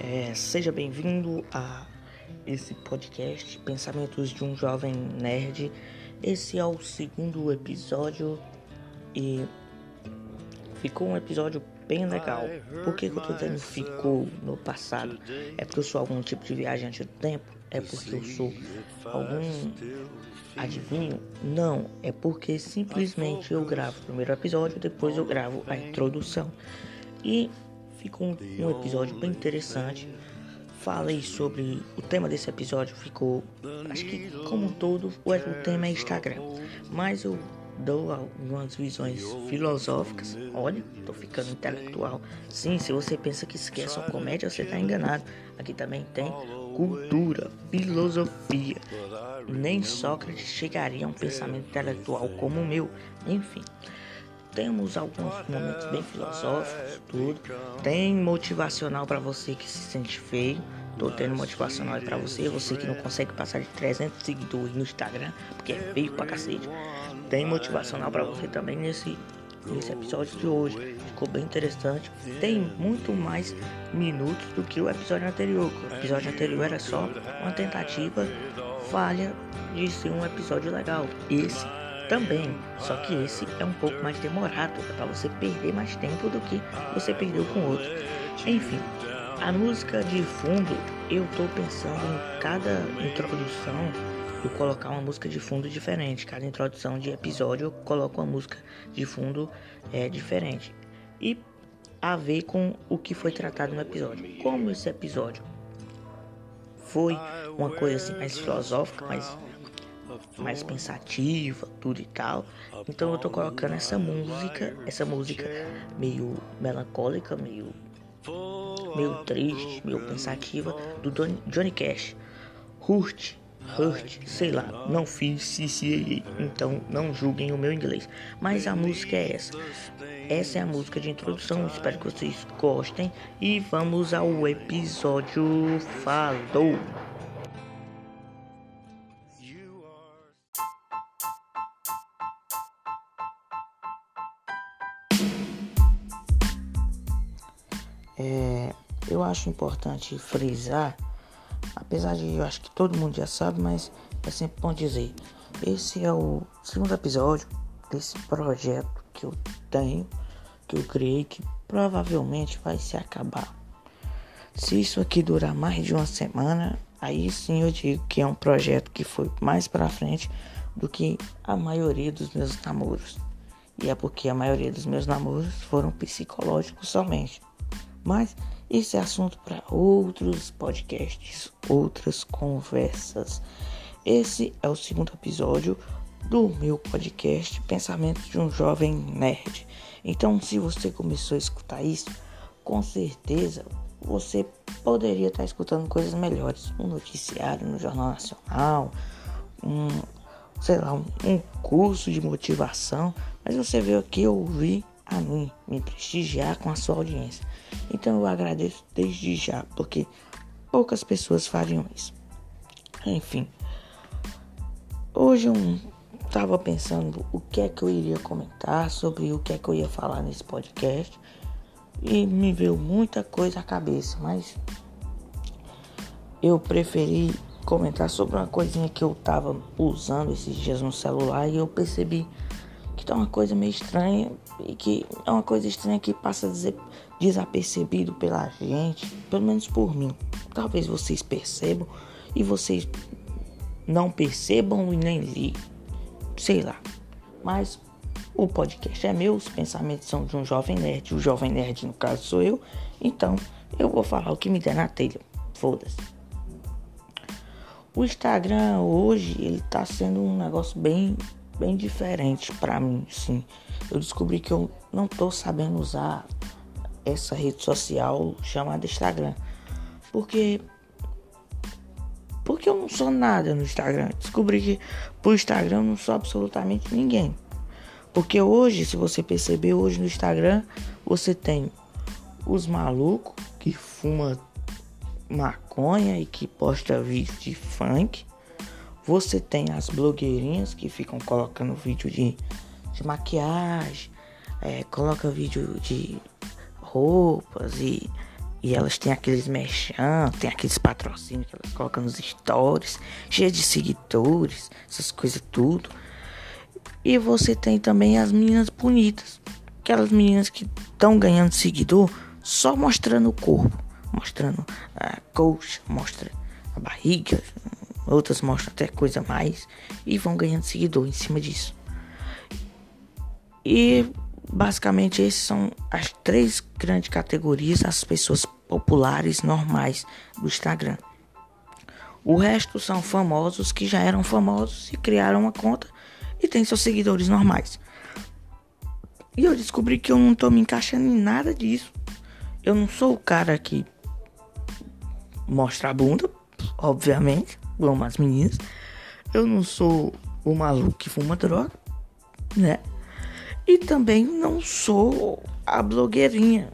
É, seja bem-vindo a esse podcast Pensamentos de um Jovem Nerd. Esse é o segundo episódio e ficou um episódio bem legal. Por que, que eu tô dizendo ficou no passado? É porque eu sou algum tipo de viajante do tempo? É porque eu sou algum adivinho? Não, é porque simplesmente eu gravo o primeiro episódio, depois eu gravo a introdução. E ficou um, um episódio bem interessante. Falei sobre o tema desse episódio, ficou. Acho que, como um todo, o, o tema é Instagram. Mas eu dou algumas visões filosóficas. Olha, tô ficando intelectual. Sim, se você pensa que esquece uma comédia, você tá enganado. Aqui também tem cultura, filosofia. Nem Sócrates chegaria a um pensamento intelectual como o meu. Enfim temos alguns momentos bem filosóficos, tudo. Tem motivacional para você que se sente feio. Tô tendo motivacional pra você, você que não consegue passar de 300 seguidores no Instagram, porque é feio pra cacete. Tem motivacional para você também nesse, nesse episódio de hoje. Ficou bem interessante. Tem muito mais minutos do que o episódio anterior. O episódio anterior era só uma tentativa falha de ser um episódio legal. Esse também, só que esse é um pouco mais demorado, é para você perder mais tempo do que você perdeu com o outro. Enfim, a música de fundo, eu tô pensando em cada introdução eu colocar uma música de fundo diferente. Cada introdução de episódio eu coloco uma música de fundo é, diferente. E a ver com o que foi tratado no episódio. Como esse episódio foi uma coisa assim mais filosófica, mais mais pensativa, tudo e tal. Então eu tô colocando essa música, essa música meio melancólica, meio meio triste, meio pensativa do Johnny Cash. Hurt, Hurt, sei lá, não fiz CCA, então não julguem o meu inglês. Mas a música é essa. Essa é a música de introdução, espero que vocês gostem e vamos ao episódio. Falou! Acho importante frisar, apesar de eu acho que todo mundo já sabe, mas é sempre bom dizer. Esse é o segundo episódio desse projeto que eu tenho, que eu criei, que provavelmente vai se acabar. Se isso aqui durar mais de uma semana, aí sim eu digo que é um projeto que foi mais para frente do que a maioria dos meus namoros. E é porque a maioria dos meus namoros foram psicológicos somente. Mas esse é assunto para outros podcasts, outras conversas. Esse é o segundo episódio do meu podcast Pensamentos de um Jovem Nerd. Então, se você começou a escutar isso, com certeza você poderia estar escutando coisas melhores. Um noticiário no Jornal Nacional, um, sei lá, um, um curso de motivação. Mas você veio aqui ouvir a mim, me prestigiar com a sua audiência. Então eu agradeço desde já, porque poucas pessoas fariam isso. Enfim, hoje eu estava pensando o que é que eu iria comentar sobre o que é que eu ia falar nesse podcast e me veio muita coisa à cabeça, mas eu preferi comentar sobre uma coisinha que eu estava usando esses dias no celular e eu percebi que tá uma coisa meio estranha e que é uma coisa estranha que passa desapercebido pela gente, pelo menos por mim. Talvez vocês percebam e vocês não percebam e nem liguem, sei lá. Mas o podcast é meu, os pensamentos são de um jovem nerd, o jovem nerd no caso sou eu, então eu vou falar o que me der na telha. Foda-se. O Instagram hoje ele tá sendo um negócio bem bem diferente para mim, sim. Eu descobri que eu não tô sabendo usar essa rede social chamada Instagram. Porque porque eu não sou nada no Instagram. Descobri que pro Instagram eu não sou absolutamente ninguém. Porque hoje, se você perceber, hoje no Instagram você tem os malucos que fuma maconha e que posta vídeo de funk. Você tem as blogueirinhas que ficam colocando vídeo de, de maquiagem, é, coloca vídeo de roupas e E elas têm aqueles merchan, tem aqueles patrocínios que elas colocam nos stories, cheia de seguidores, essas coisas tudo. E você tem também as meninas bonitas, aquelas meninas que estão ganhando seguidor só mostrando o corpo, mostrando a coxa, mostra a barriga, outras mostram até coisa mais e vão ganhando seguidor em cima disso. E basicamente esses são as três grandes categorias as pessoas populares normais do Instagram. O resto são famosos que já eram famosos e criaram uma conta e têm seus seguidores normais. E eu descobri que eu não tô me encaixando em nada disso. Eu não sou o cara que mostra a bunda, obviamente, como as meninas. Eu não sou o maluco que fuma droga, né? E também não sou a blogueirinha.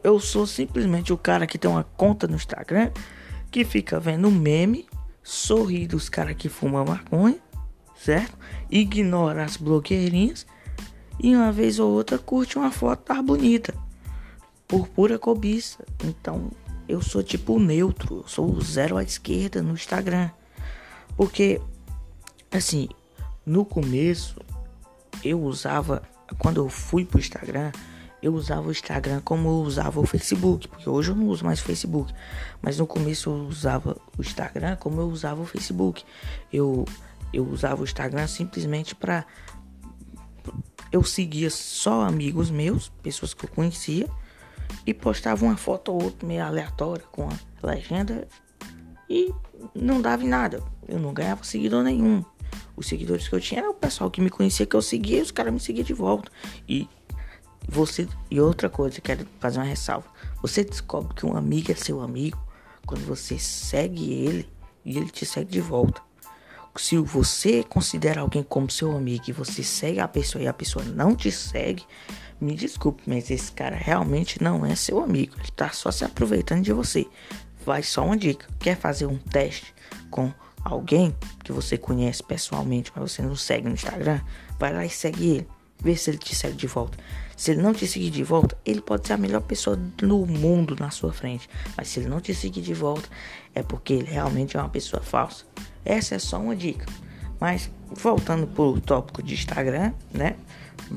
Eu sou simplesmente o cara que tem uma conta no Instagram que fica vendo meme, sorri dos caras que fumam maconha, certo? Ignora as blogueirinhas e uma vez ou outra curte uma foto tá bonita por pura cobiça. Então eu sou tipo neutro, eu sou zero à esquerda no Instagram. Porque assim, no começo eu usava quando eu fui pro Instagram, eu usava o Instagram como eu usava o Facebook, porque hoje eu não uso mais o Facebook, mas no começo eu usava o Instagram como eu usava o Facebook. Eu eu usava o Instagram simplesmente para eu seguia só amigos meus, pessoas que eu conhecia e postava uma foto ou outra meio aleatória com a legenda e não dava em nada. Eu não ganhava seguidor nenhum os seguidores que eu tinha era o pessoal que me conhecia, que eu seguia, e os caras me seguiam de volta. E você. E outra coisa, quero fazer uma ressalva. Você descobre que um amigo é seu amigo quando você segue ele e ele te segue de volta. Se você considera alguém como seu amigo e você segue a pessoa e a pessoa não te segue, me desculpe, mas esse cara realmente não é seu amigo. Ele tá só se aproveitando de você. Vai só uma dica. Quer fazer um teste com alguém que você conhece pessoalmente, mas você não segue no Instagram, vai lá e segue ele. Vê se ele te segue de volta. Se ele não te seguir de volta, ele pode ser a melhor pessoa do mundo na sua frente. Mas se ele não te seguir de volta, é porque ele realmente é uma pessoa falsa. Essa é só uma dica. Mas voltando pro tópico de Instagram, né?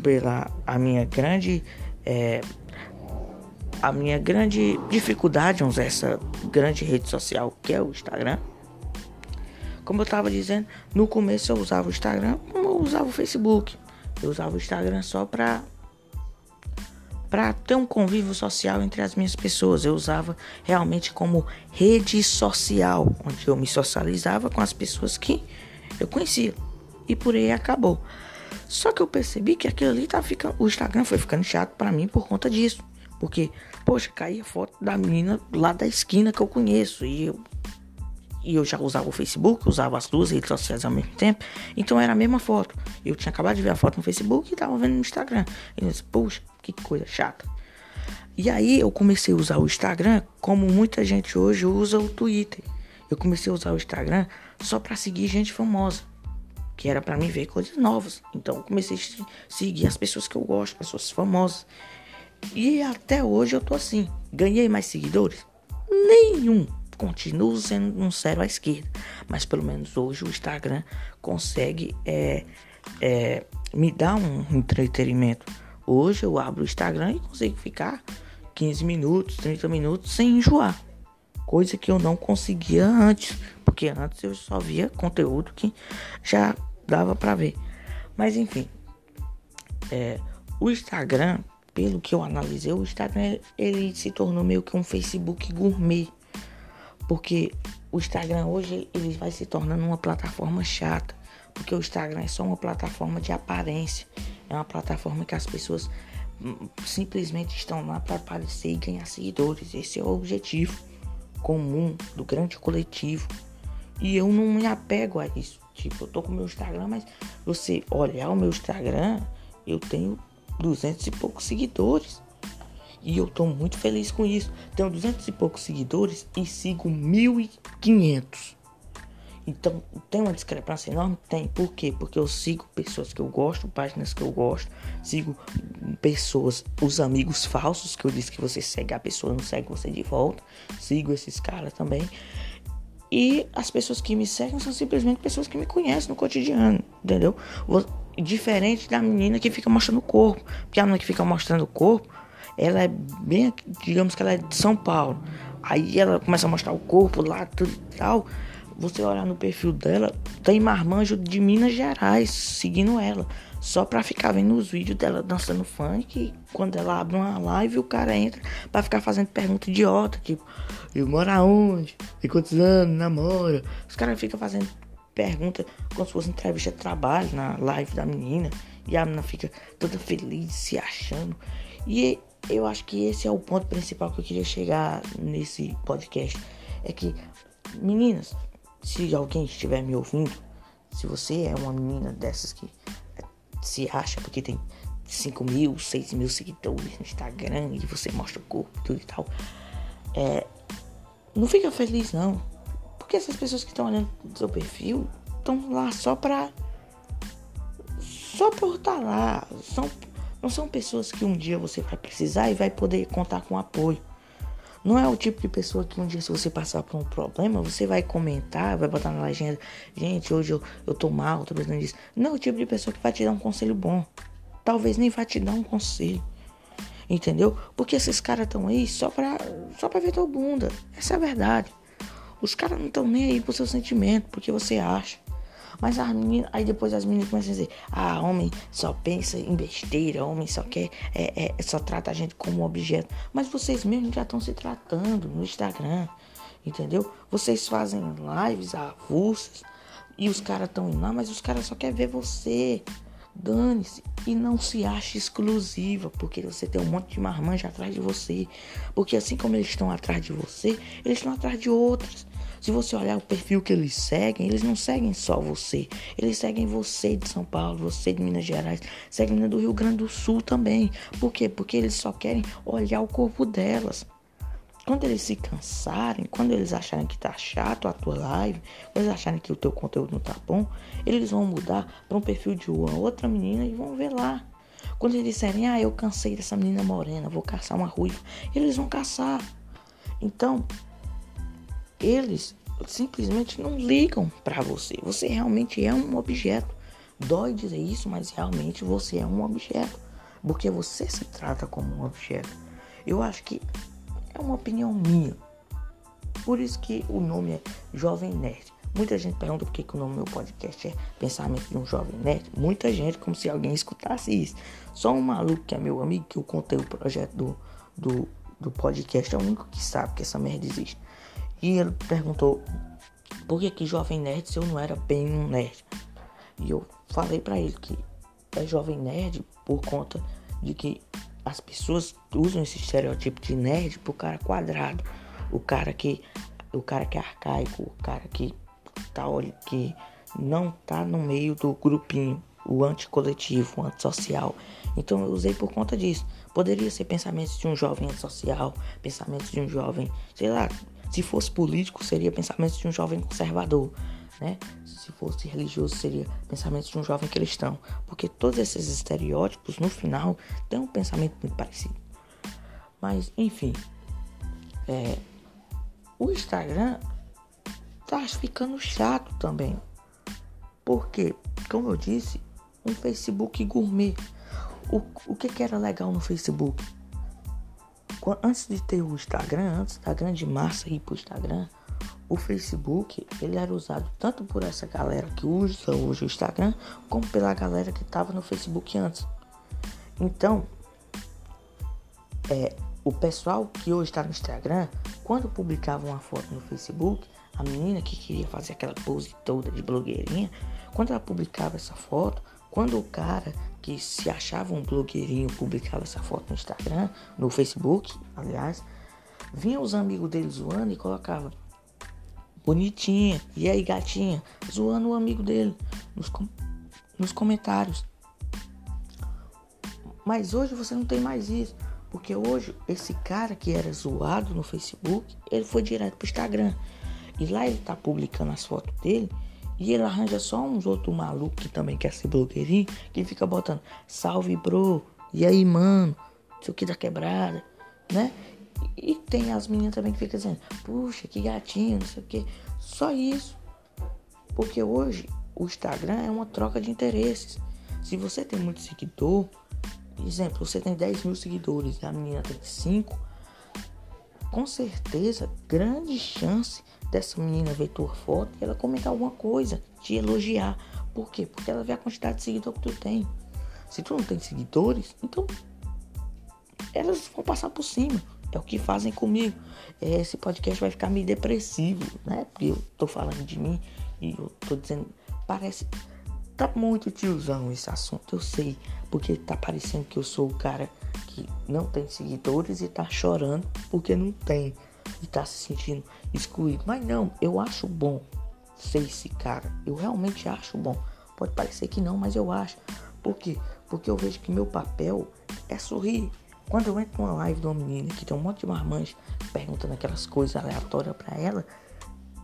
Pela a minha grande é, a minha grande dificuldade em usar essa grande rede social que é o Instagram como eu estava dizendo, no começo eu usava o Instagram como eu usava o Facebook. Eu usava o Instagram só para para ter um convívio social entre as minhas pessoas. Eu usava realmente como rede social, onde eu me socializava com as pessoas que eu conhecia. E por aí acabou. Só que eu percebi que aquilo ali tá ficando, o Instagram foi ficando chato para mim por conta disso. Porque, poxa, caía foto da menina lá da esquina que eu conheço e eu e eu já usava o Facebook, usava as duas redes sociais ao mesmo tempo, então era a mesma foto. Eu tinha acabado de ver a foto no Facebook e tava vendo no Instagram. E eu disse, puxa, que coisa chata. E aí eu comecei a usar o Instagram como muita gente hoje usa o Twitter. Eu comecei a usar o Instagram só para seguir gente famosa, que era para mim ver coisas novas. Então eu comecei a seguir as pessoas que eu gosto, pessoas famosas. E até hoje eu tô assim. Ganhei mais seguidores? Nenhum continuo sendo um zero à esquerda, mas pelo menos hoje o Instagram consegue é, é, me dar um entretenimento. Hoje eu abro o Instagram e consigo ficar 15 minutos, 30 minutos sem enjoar. Coisa que eu não conseguia antes, porque antes eu só via conteúdo que já dava para ver. Mas enfim, é, o Instagram, pelo que eu analisei, o Instagram ele se tornou meio que um Facebook gourmet porque o Instagram hoje ele vai se tornando uma plataforma chata. Porque o Instagram é só uma plataforma de aparência. É uma plataforma que as pessoas hum, simplesmente estão lá para aparecer e ganhar seguidores. Esse é o objetivo comum do grande coletivo. E eu não me apego a isso. Tipo, eu tô com o meu Instagram, mas você olhar o meu Instagram, eu tenho 200 e poucos seguidores. E eu tô muito feliz com isso. Tenho 200 e poucos seguidores e sigo 1.500. Então, tem uma discrepância enorme? Tem. Por quê? Porque eu sigo pessoas que eu gosto, páginas que eu gosto, sigo pessoas, os amigos falsos que eu disse que você segue a pessoa, não segue você de volta. Sigo esses caras também. E as pessoas que me seguem são simplesmente pessoas que me conhecem no cotidiano, entendeu? Diferente da menina que fica mostrando o corpo. Porque a menina que fica mostrando o corpo, ela é bem, digamos que ela é de São Paulo. Aí ela começa a mostrar o corpo lá, tudo e tal você olhar no perfil dela, tem marmanjo de Minas Gerais seguindo ela. Só pra ficar vendo os vídeos dela dançando funk. E quando ela abre uma live, o cara entra pra ficar fazendo pergunta idiota. Tipo, eu moro aonde? Tem quantos anos? Namora? Os caras ficam fazendo pergunta como se fosse entrevista de trabalho na live da menina. E a menina fica toda feliz, se achando. E eu acho que esse é o ponto principal que eu queria chegar nesse podcast. É que, meninas, se alguém estiver me ouvindo, se você é uma menina dessas que eh, se acha porque tem 5 mil, 6 mil seguidores no Instagram e você mostra o corpo tudo e tal, é, não fica feliz não. Porque essas pessoas que estão olhando no seu perfil estão lá só pra. Só por estar lá. São, não são pessoas que um dia você vai precisar e vai poder contar com apoio. Não é o tipo de pessoa que um dia, se você passar por um problema, você vai comentar, vai botar na legenda: Gente, hoje eu, eu tô mal, tô precisando disso. Não é o tipo de pessoa que vai te dar um conselho bom. Talvez nem vai te dar um conselho. Entendeu? Porque esses caras estão aí só pra, só pra ver tua bunda. Essa é a verdade. Os caras não estão nem aí pro seu sentimento, porque você acha. Mas as meninas, aí depois as meninas começam a dizer: ah, homem só pensa em besteira, homem só quer, é, é, só trata a gente como objeto. Mas vocês mesmos já estão se tratando no Instagram, entendeu? Vocês fazem lives avulsas e os caras estão indo lá, mas os caras só querem ver você. Dane-se e não se ache exclusiva, porque você tem um monte de marmanja atrás de você. Porque assim como eles estão atrás de você, eles estão atrás de outros. Se você olhar o perfil que eles seguem, eles não seguem só você. Eles seguem você de São Paulo, você de Minas Gerais, seguem do Rio Grande do Sul também. Por quê? Porque eles só querem olhar o corpo delas. Quando eles se cansarem, quando eles acharem que tá chato a tua live, quando eles acharem que o teu conteúdo não tá bom, eles vão mudar para um perfil de uma outra menina e vão ver lá. Quando eles disserem, ah, eu cansei dessa menina morena, vou caçar uma ruiva, eles vão caçar. Então, eles simplesmente não ligam para você. Você realmente é um objeto. Dói dizer isso, mas realmente você é um objeto. Porque você se trata como um objeto. Eu acho que é uma opinião minha. Por isso que o nome é Jovem Nerd. Muita gente pergunta por que, que o nome do meu podcast é Pensamento de um Jovem Nerd. Muita gente, como se alguém escutasse isso. Só um maluco que é meu amigo, que eu contei o projeto do, do, do podcast, é o único que sabe que essa merda existe. E ele perguntou por que, que jovem nerd se eu não era bem um nerd. E eu falei para ele que é jovem nerd por conta de que as pessoas usam esse estereótipo de nerd pro cara quadrado, o cara que o cara que é arcaico, o cara que tá que não tá no meio do grupinho, o anticoletivo, o antissocial. Então eu usei por conta disso. Poderia ser pensamentos de um jovem antissocial, pensamentos de um jovem, sei lá, se fosse político, seria pensamentos de um jovem conservador, né? Se fosse religioso, seria pensamentos de um jovem cristão. Porque todos esses estereótipos, no final, têm um pensamento muito parecido. Mas, enfim, é, o Instagram tá ficando chato também. Porque, como eu disse, um Facebook gourmet. O, o que, que era legal no Facebook? Antes de ter o Instagram, antes da grande massa ir pro Instagram, o Facebook ele era usado tanto por essa galera que usa hoje o Instagram, como pela galera que estava no Facebook antes. Então, é, o pessoal que hoje está no Instagram, quando publicava uma foto no Facebook, a menina que queria fazer aquela pose toda de blogueirinha, quando ela publicava essa foto, quando o cara que se achava um blogueirinho publicava essa foto no Instagram, no Facebook, aliás, vinha os amigos dele zoando e colocava bonitinha, e aí gatinha, zoando o amigo dele nos, com nos comentários. Mas hoje você não tem mais isso. Porque hoje esse cara que era zoado no Facebook, ele foi direto pro Instagram. E lá ele tá publicando as fotos dele e ele arranja só uns outros malucos que também quer ser blogueirinho, que fica botando salve bro, e aí mano, sei o que da quebrada, né? E tem as meninas também que ficam dizendo, puxa, que gatinho, não sei o que. Só isso. Porque hoje o Instagram é uma troca de interesses. Se você tem muito seguidor, exemplo, você tem 10 mil seguidores e a menina tem 5, com certeza, grande chance dessa menina ver tua foto e ela comentar alguma coisa, te elogiar. Por quê? Porque ela vê a quantidade de seguidor que tu tem. Se tu não tem seguidores, então elas vão passar por cima. É o que fazem comigo. Esse podcast vai ficar meio depressivo, né? Porque eu tô falando de mim e eu tô dizendo. Parece. Tá muito tiozão esse assunto, eu sei. Porque tá parecendo que eu sou o cara que não tem seguidores e tá chorando porque não tem. E tá se sentindo excluído. Mas não, eu acho bom ser esse cara. Eu realmente acho bom. Pode parecer que não, mas eu acho. Por quê? Porque eu vejo que meu papel é sorrir. Quando eu entro numa live de uma menina que tem um monte de marmanjos perguntando aquelas coisas aleatórias para ela,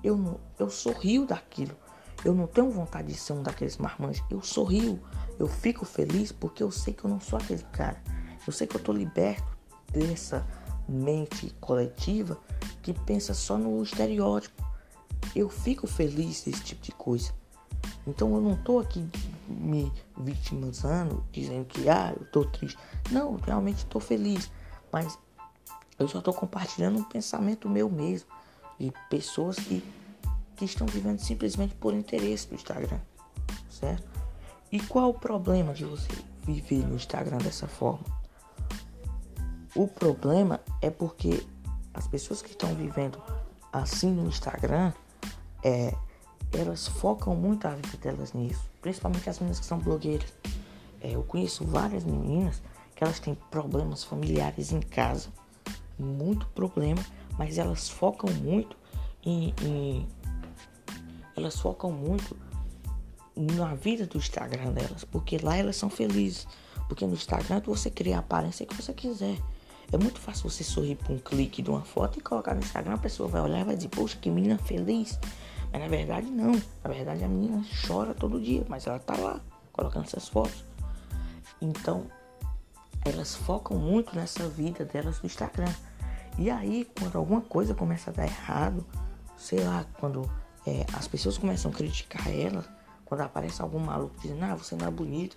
eu não, eu sorrio daquilo. Eu não tenho vontade de ser um daqueles marmanjos. Eu sorrio. Eu fico feliz porque eu sei que eu não sou aquele cara. Eu sei que eu tô liberto dessa mente coletiva que pensa só no estereótipo. Eu fico feliz desse tipo de coisa. Então eu não tô aqui me vitimizando, dizendo que ah, eu tô triste. Não, realmente tô feliz. Mas eu só tô compartilhando um pensamento meu mesmo. De pessoas que, que estão vivendo simplesmente por interesse do Instagram. Certo? E qual o problema de você viver no Instagram dessa forma? O problema é porque as pessoas que estão vivendo assim no Instagram, é, elas focam muito a vida delas nisso. Principalmente as meninas que são blogueiras. É, eu conheço várias meninas que elas têm problemas familiares em casa. Muito problema, mas elas focam muito em, em elas focam muito na vida do Instagram delas, porque lá elas são felizes. Porque no Instagram você cria a aparência que você quiser. É muito fácil você sorrir por um clique de uma foto e colocar no Instagram, a pessoa vai olhar e vai dizer, poxa, que menina feliz. Mas na verdade não. Na verdade a menina chora todo dia, mas ela tá lá, colocando essas fotos. Então, elas focam muito nessa vida delas no Instagram. E aí, quando alguma coisa começa a dar errado, sei lá, quando é, as pessoas começam a criticar ela, quando aparece algum maluco dizendo, ah, você não é bonito,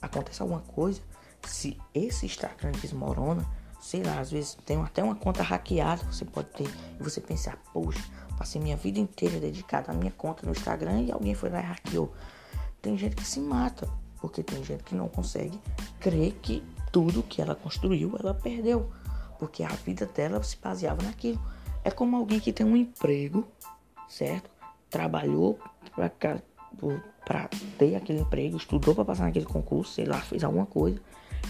acontece alguma coisa, se esse Instagram desmorona, sei lá, às vezes tem até uma conta hackeada que você pode ter e você pensar, poxa, passei minha vida inteira dedicada à minha conta no Instagram e alguém foi lá e hackeou. Tem gente que se mata, porque tem gente que não consegue crer que tudo que ela construiu ela perdeu, porque a vida dela se baseava naquilo. É como alguém que tem um emprego, certo? Trabalhou para ter aquele emprego, estudou para passar naquele concurso, sei lá, fez alguma coisa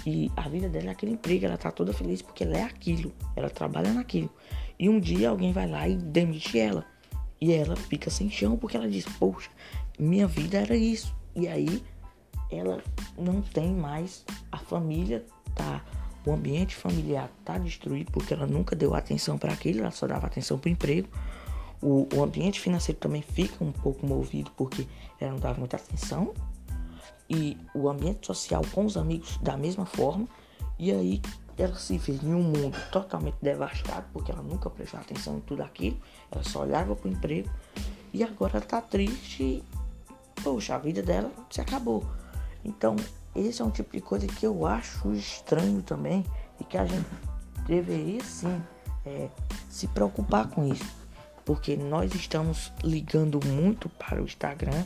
e a vida dela é aquele emprego, ela tá toda feliz porque ela é aquilo, ela trabalha naquilo. E um dia alguém vai lá e demite ela. E ela fica sem chão porque ela diz: Poxa, minha vida era isso. E aí ela não tem mais a família, tá? O ambiente familiar tá destruído porque ela nunca deu atenção para aquilo, ela só dava atenção para o emprego. O, o ambiente financeiro também fica um pouco movido porque ela não dava muita atenção e o ambiente social com os amigos da mesma forma. E aí ela se vê em um mundo totalmente devastado, porque ela nunca prestou atenção em tudo aquilo, ela só olhava pro emprego. E agora ela tá triste e, poxa, a vida dela se acabou. Então, esse é um tipo de coisa que eu acho estranho também e que a gente deveria sim é, se preocupar com isso. Porque nós estamos ligando muito para o Instagram,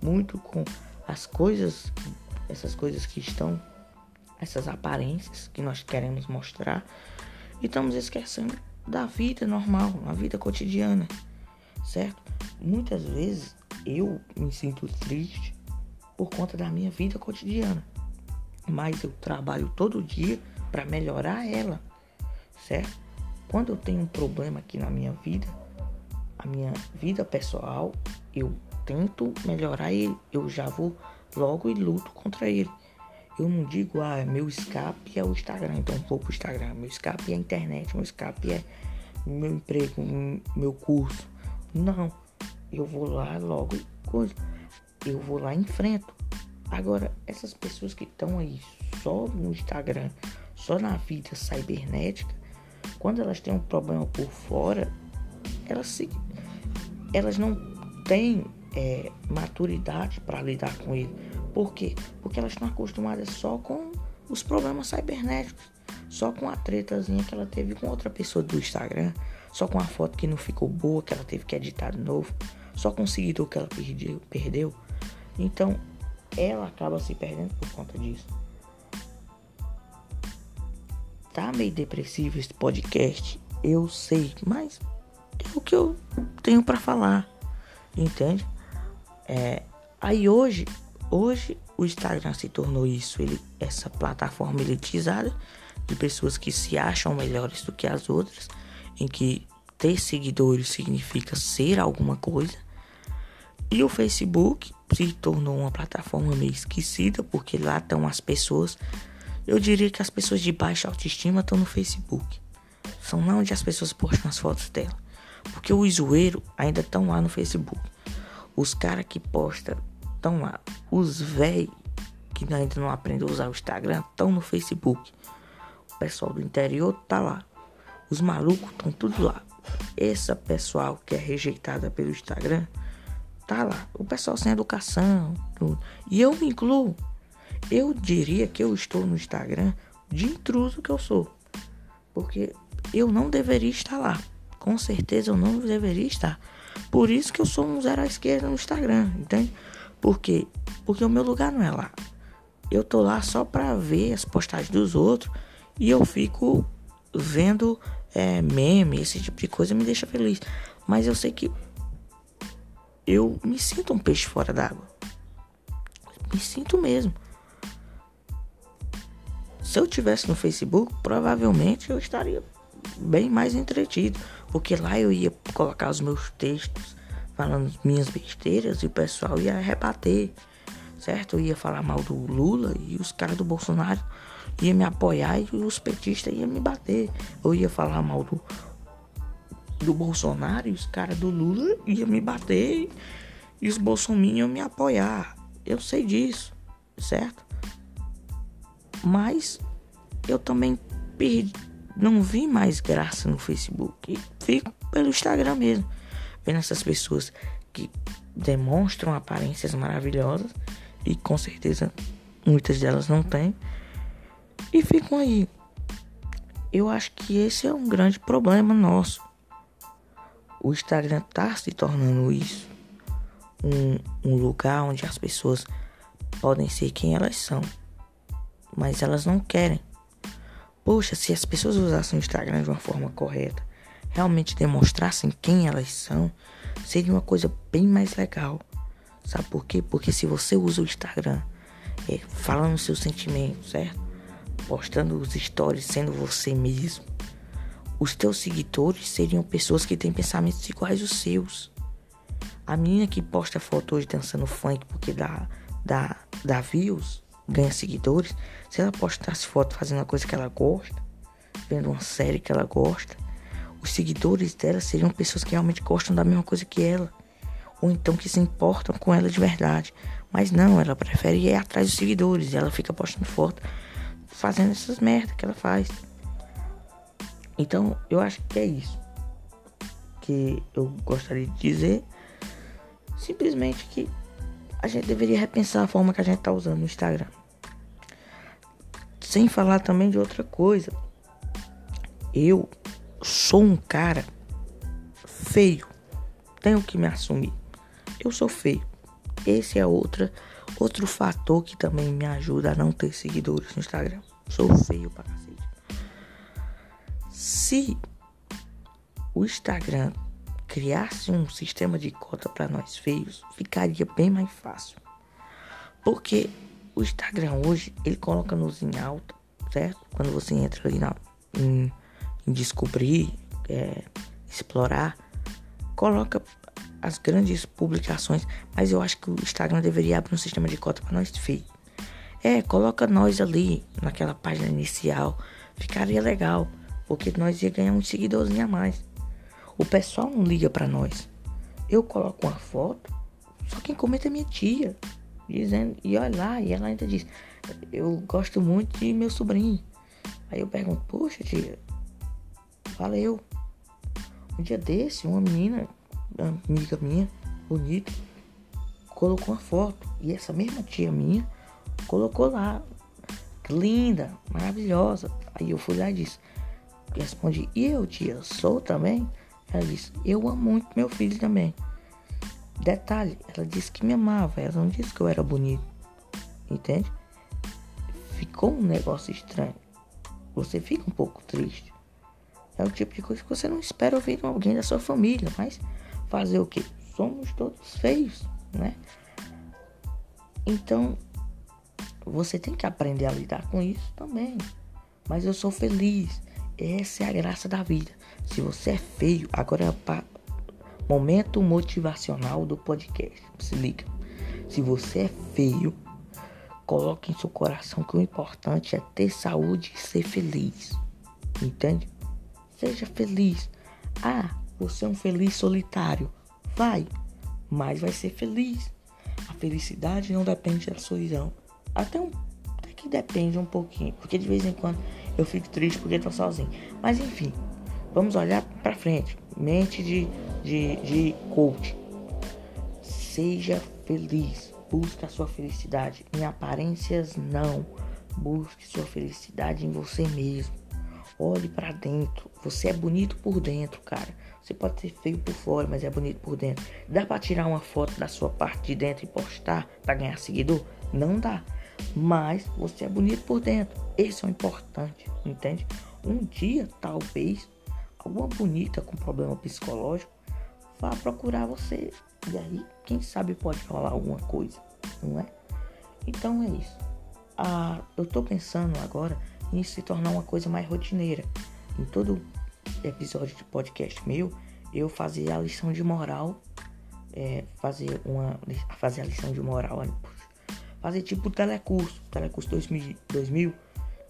muito com as coisas, essas coisas que estão, essas aparências que nós queremos mostrar, e estamos esquecendo da vida normal, a vida cotidiana, certo? Muitas vezes eu me sinto triste por conta da minha vida cotidiana, mas eu trabalho todo dia para melhorar ela, certo? Quando eu tenho um problema aqui na minha vida, a minha vida pessoal, eu tento melhorar ele, eu já vou logo e luto contra ele. Eu não digo, ah, meu escape é o Instagram, então vou pro Instagram. Meu escape é a internet, meu escape é meu emprego, meu curso. Não. Eu vou lá logo coisa. Eu vou lá e enfrento. Agora, essas pessoas que estão aí só no Instagram, só na vida cibernética, quando elas têm um problema por fora, elas se, elas não têm é, maturidade para lidar com ele. Por quê? Porque elas estão acostumadas só com os problemas cibernéticos, só com a tretazinha que ela teve com outra pessoa do Instagram, só com a foto que não ficou boa, que ela teve que editar de novo, só com o seguidor que ela perdeu. perdeu. Então, ela acaba se perdendo por conta disso. Tá meio depressivo esse podcast, eu sei, mas é o que eu tenho para falar, entende? É, aí hoje, hoje o Instagram se tornou isso, ele, essa plataforma elitizada de pessoas que se acham melhores do que as outras, em que ter seguidores significa ser alguma coisa. E o Facebook se tornou uma plataforma meio esquecida, porque lá estão as pessoas. Eu diria que as pessoas de baixa autoestima estão no Facebook. São lá onde as pessoas postam as fotos dela. Porque os zoeiros ainda estão lá no Facebook. Os caras que postam estão lá. Os velhos que ainda não aprendem a usar o Instagram estão no Facebook. O pessoal do interior tá lá. Os malucos estão tudo lá. Essa pessoal que é rejeitada pelo Instagram tá lá. O pessoal sem educação. Tudo. E eu me incluo. Eu diria que eu estou no Instagram de intruso que eu sou. Porque eu não deveria estar lá. Com certeza eu não deveria estar. Por isso que eu sou um zero à esquerda no Instagram, entende? Por quê? Porque o meu lugar não é lá. Eu tô lá só pra ver as postagens dos outros e eu fico vendo é, meme, esse tipo de coisa me deixa feliz. Mas eu sei que eu me sinto um peixe fora d'água. Me sinto mesmo. Se eu tivesse no Facebook, provavelmente eu estaria bem mais entretido, porque lá eu ia colocar os meus textos falando minhas besteiras e o pessoal ia rebater, certo? Eu ia falar mal do Lula e os caras do Bolsonaro ia me apoiar e os petistas iam me bater. Eu ia falar mal do, do Bolsonaro e os caras do Lula iam me bater e os bolsominions iam me apoiar. Eu sei disso, certo? Mas eu também perdi, não vi mais graça no Facebook. Fico pelo Instagram mesmo. Vendo essas pessoas que demonstram aparências maravilhosas e com certeza muitas delas não têm e ficam aí. Eu acho que esse é um grande problema nosso. O Instagram está se tornando isso. Um, um lugar onde as pessoas podem ser quem elas são. Mas elas não querem. Poxa, se as pessoas usassem o Instagram de uma forma correta, realmente demonstrassem quem elas são, seria uma coisa bem mais legal. Sabe por quê? Porque se você usa o Instagram é, falando seus sentimentos, certo? postando os stories sendo você mesmo, os teus seguidores seriam pessoas que têm pensamentos iguais aos seus. A menina que posta foto hoje dançando funk porque dá, dá, dá views, ganha seguidores, se ela postasse foto fazendo uma coisa que ela gosta, vendo uma série que ela gosta, os seguidores dela seriam pessoas que realmente gostam da mesma coisa que ela. Ou então que se importam com ela de verdade. Mas não, ela prefere ir atrás dos seguidores e ela fica postando foto fazendo essas merdas que ela faz. Então, eu acho que é isso que eu gostaria de dizer. Simplesmente que a gente deveria repensar a forma que a gente tá usando o Instagram. Sem falar também de outra coisa. Eu sou um cara feio. Tenho que me assumir. Eu sou feio. Esse é outra outro fator que também me ajuda a não ter seguidores no Instagram. Sou feio pra cacete. Se o Instagram criasse um sistema de cota para nós feios, ficaria bem mais fácil. Porque o Instagram hoje, ele coloca-nos em alta, certo? Quando você entra ali na, em, em descobrir, é, explorar, coloca as grandes publicações, mas eu acho que o Instagram deveria abrir um sistema de cota para nós feios. É, coloca nós ali naquela página inicial. Ficaria legal, porque nós ia ganhar um seguidorzinho a mais. O pessoal não liga para nós. eu coloco uma foto, só quem comenta é minha tia. Dizendo, e olha lá, e ela ainda diz, eu gosto muito de meu sobrinho. Aí eu pergunto, poxa tia, valeu. Um dia desse, uma menina, amiga minha, bonita, colocou uma foto. E essa mesma tia minha colocou lá. Linda, maravilhosa. Aí eu fui lá e disse, respondi, e eu, tia, sou também? Ela disse, eu amo muito meu filho também. Detalhe, ela disse que me amava, ela não disse que eu era bonito. Entende? Ficou um negócio estranho. Você fica um pouco triste. É o tipo de coisa que você não espera ouvir de alguém da sua família, mas fazer o que? Somos todos feios, né? Então, você tem que aprender a lidar com isso também. Mas eu sou feliz. Essa é a graça da vida. Se você é feio, agora é momento motivacional do podcast. Se liga. Se você é feio, coloque em seu coração que o importante é ter saúde e ser feliz. Entende? Seja feliz. Ah, você é um feliz solitário. Vai, mas vai ser feliz. A felicidade não depende da solidão. Até, um, até que depende um pouquinho, porque de vez em quando eu fico triste porque tô sozinho. Mas enfim, vamos olhar para frente. Mente de, de, de coach. Seja feliz. Busque a sua felicidade. Em aparências, não. Busque sua felicidade em você mesmo. Olhe para dentro. Você é bonito por dentro, cara. Você pode ser feio por fora, mas é bonito por dentro. Dá para tirar uma foto da sua parte de dentro e postar para ganhar seguidor? Não dá. Mas você é bonito por dentro. Esse é o importante, entende? Um dia, talvez, alguma bonita com problema psicológico vá procurar você. E aí, quem sabe pode rolar alguma coisa, não é? Então é isso. Ah, eu tô pensando agora em se tornar uma coisa mais rotineira. Em todo episódio de podcast meu, eu fazia a lição de moral, é, fazer uma fazer a lição de moral, fazer tipo telecurso, telecurso 2000, 2000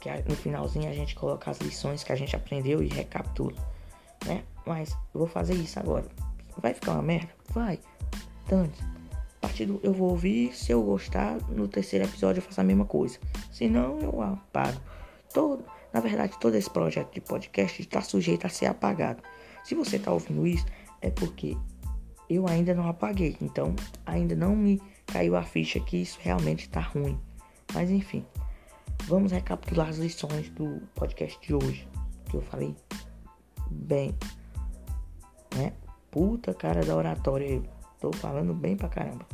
que no finalzinho a gente coloca as lições que a gente aprendeu e recapitula, né? Mas eu vou fazer isso agora. Vai ficar uma merda? Vai. Tanto. A partir do, eu vou ouvir, se eu gostar, no terceiro episódio eu faço a mesma coisa. Se não, eu apago todo, na verdade, todo esse projeto de podcast está sujeito a ser apagado. Se você está ouvindo isso, é porque eu ainda não apaguei. Então, ainda não me caiu a ficha que isso realmente está ruim. Mas enfim, vamos recapitular as lições do podcast de hoje. Que eu falei bem, né? Puta cara da oratória, eu tô falando bem pra caramba.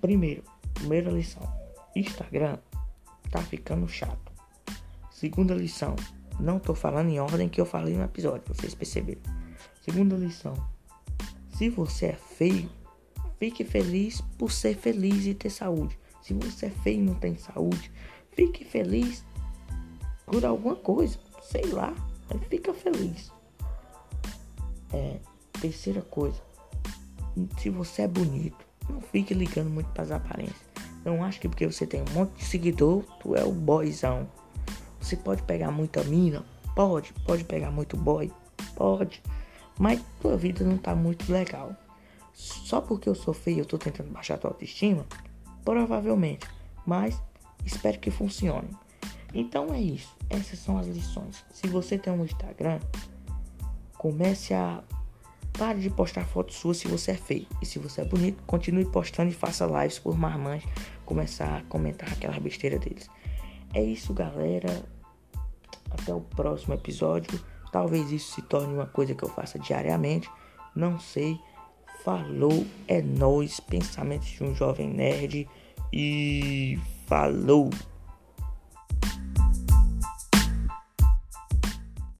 Primeiro, primeira lição: Instagram tá ficando chato. Segunda lição. Não tô falando em ordem que eu falei no episódio, vocês perceberam. Segunda lição. Se você é feio, fique feliz por ser feliz e ter saúde. Se você é feio e não tem saúde, fique feliz por alguma coisa. Sei lá, fica feliz. É, terceira coisa. Se você é bonito, não fique ligando muito para as aparências. Não acho que porque você tem um monte de seguidor, tu é o boyzão. Você pode pegar muita mina? Pode. Pode pegar muito boy? Pode. Mas tua vida não tá muito legal. Só porque eu sou feio eu tô tentando baixar tua autoestima? Provavelmente. Mas espero que funcione. Então é isso. Essas são as lições. Se você tem um Instagram, comece a Pare de postar fotos suas se você é feio. E se você é bonito, continue postando e faça lives por marmães começar a comentar aquela besteira deles. É isso, galera. Até o próximo episódio. Talvez isso se torne uma coisa que eu faça diariamente. Não sei. Falou, é nós, pensamentos de um jovem nerd. E falou!